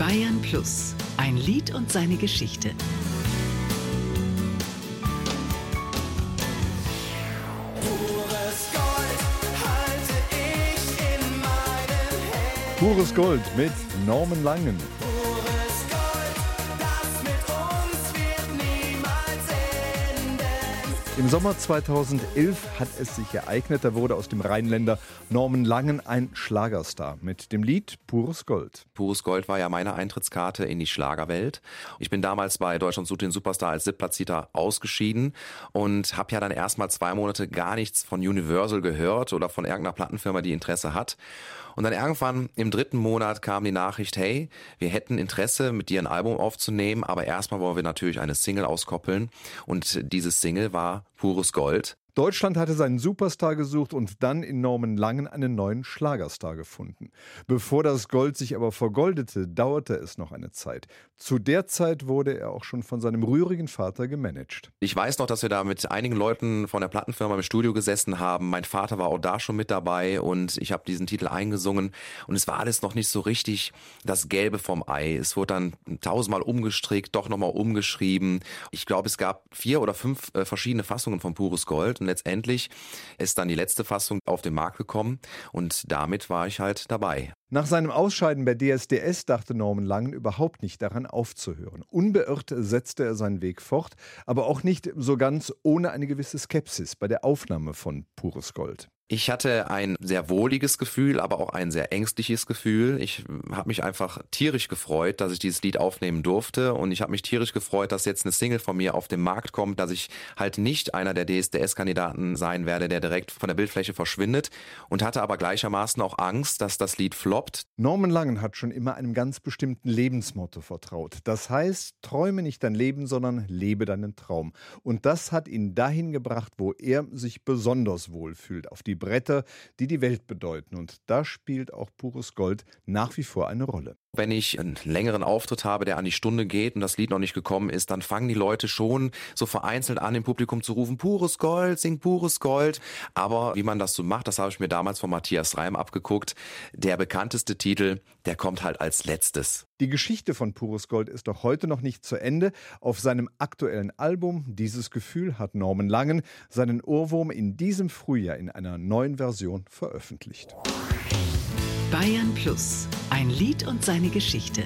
Bayern Plus, ein Lied und seine Geschichte. Pures Gold mit Norman Langen. Im Sommer 2011 hat es sich ereignet, da wurde aus dem Rheinländer Norman Langen ein Schlagerstar mit dem Lied Pures Gold. Pures Gold war ja meine Eintrittskarte in die Schlagerwelt. Ich bin damals bei Deutschland sucht den Superstar als Siebplatzierter ausgeschieden und habe ja dann erstmal zwei Monate gar nichts von Universal gehört oder von irgendeiner Plattenfirma, die Interesse hat. Und dann irgendwann im dritten Monat kam die Nachricht, hey, wir hätten Interesse, mit dir ein Album aufzunehmen, aber erstmal wollen wir natürlich eine Single auskoppeln. Und dieses Single war Pures Gold. Deutschland hatte seinen Superstar gesucht und dann in Norman Langen einen neuen Schlagerstar gefunden. Bevor das Gold sich aber vergoldete, dauerte es noch eine Zeit. Zu der Zeit wurde er auch schon von seinem rührigen Vater gemanagt. Ich weiß noch, dass wir da mit einigen Leuten von der Plattenfirma im Studio gesessen haben. Mein Vater war auch da schon mit dabei und ich habe diesen Titel eingesungen und es war alles noch nicht so richtig das Gelbe vom Ei. Es wurde dann tausendmal umgestrickt, doch nochmal umgeschrieben. Ich glaube, es gab vier oder fünf äh, verschiedene Fassungen von Pures Gold und letztendlich ist dann die letzte Fassung auf den Markt gekommen und damit war ich halt dabei. Nach seinem Ausscheiden bei DSDS dachte Norman Langen überhaupt nicht daran aufzuhören. Unbeirrt setzte er seinen Weg fort, aber auch nicht so ganz ohne eine gewisse Skepsis bei der Aufnahme von Pures Gold. Ich hatte ein sehr wohliges Gefühl, aber auch ein sehr ängstliches Gefühl. Ich habe mich einfach tierisch gefreut, dass ich dieses Lied aufnehmen durfte und ich habe mich tierisch gefreut, dass jetzt eine Single von mir auf den Markt kommt, dass ich halt nicht einer der DSDS-Kandidaten sein werde, der direkt von der Bildfläche verschwindet und hatte aber gleichermaßen auch Angst, dass das Lied floppt. Norman Langen hat schon immer einem ganz bestimmten Lebensmotto vertraut. Das heißt, träume nicht dein Leben, sondern lebe deinen Traum. Und das hat ihn dahin gebracht, wo er sich besonders wohl fühlt, auf die Bretter, die die Welt bedeuten. Und da spielt auch pures Gold nach wie vor eine Rolle. Wenn ich einen längeren Auftritt habe, der an die Stunde geht und das Lied noch nicht gekommen ist, dann fangen die Leute schon so vereinzelt an, im Publikum zu rufen, pures Gold, sing pures Gold. Aber wie man das so macht, das habe ich mir damals von Matthias Reim abgeguckt. Der bekannteste Titel, der kommt halt als letztes. Die Geschichte von Pures Gold ist doch heute noch nicht zu Ende. Auf seinem aktuellen Album Dieses Gefühl hat Norman Langen seinen Ohrwurm in diesem Frühjahr in einer neuen Version veröffentlicht. Bayern Plus, ein Lied und seine Geschichte.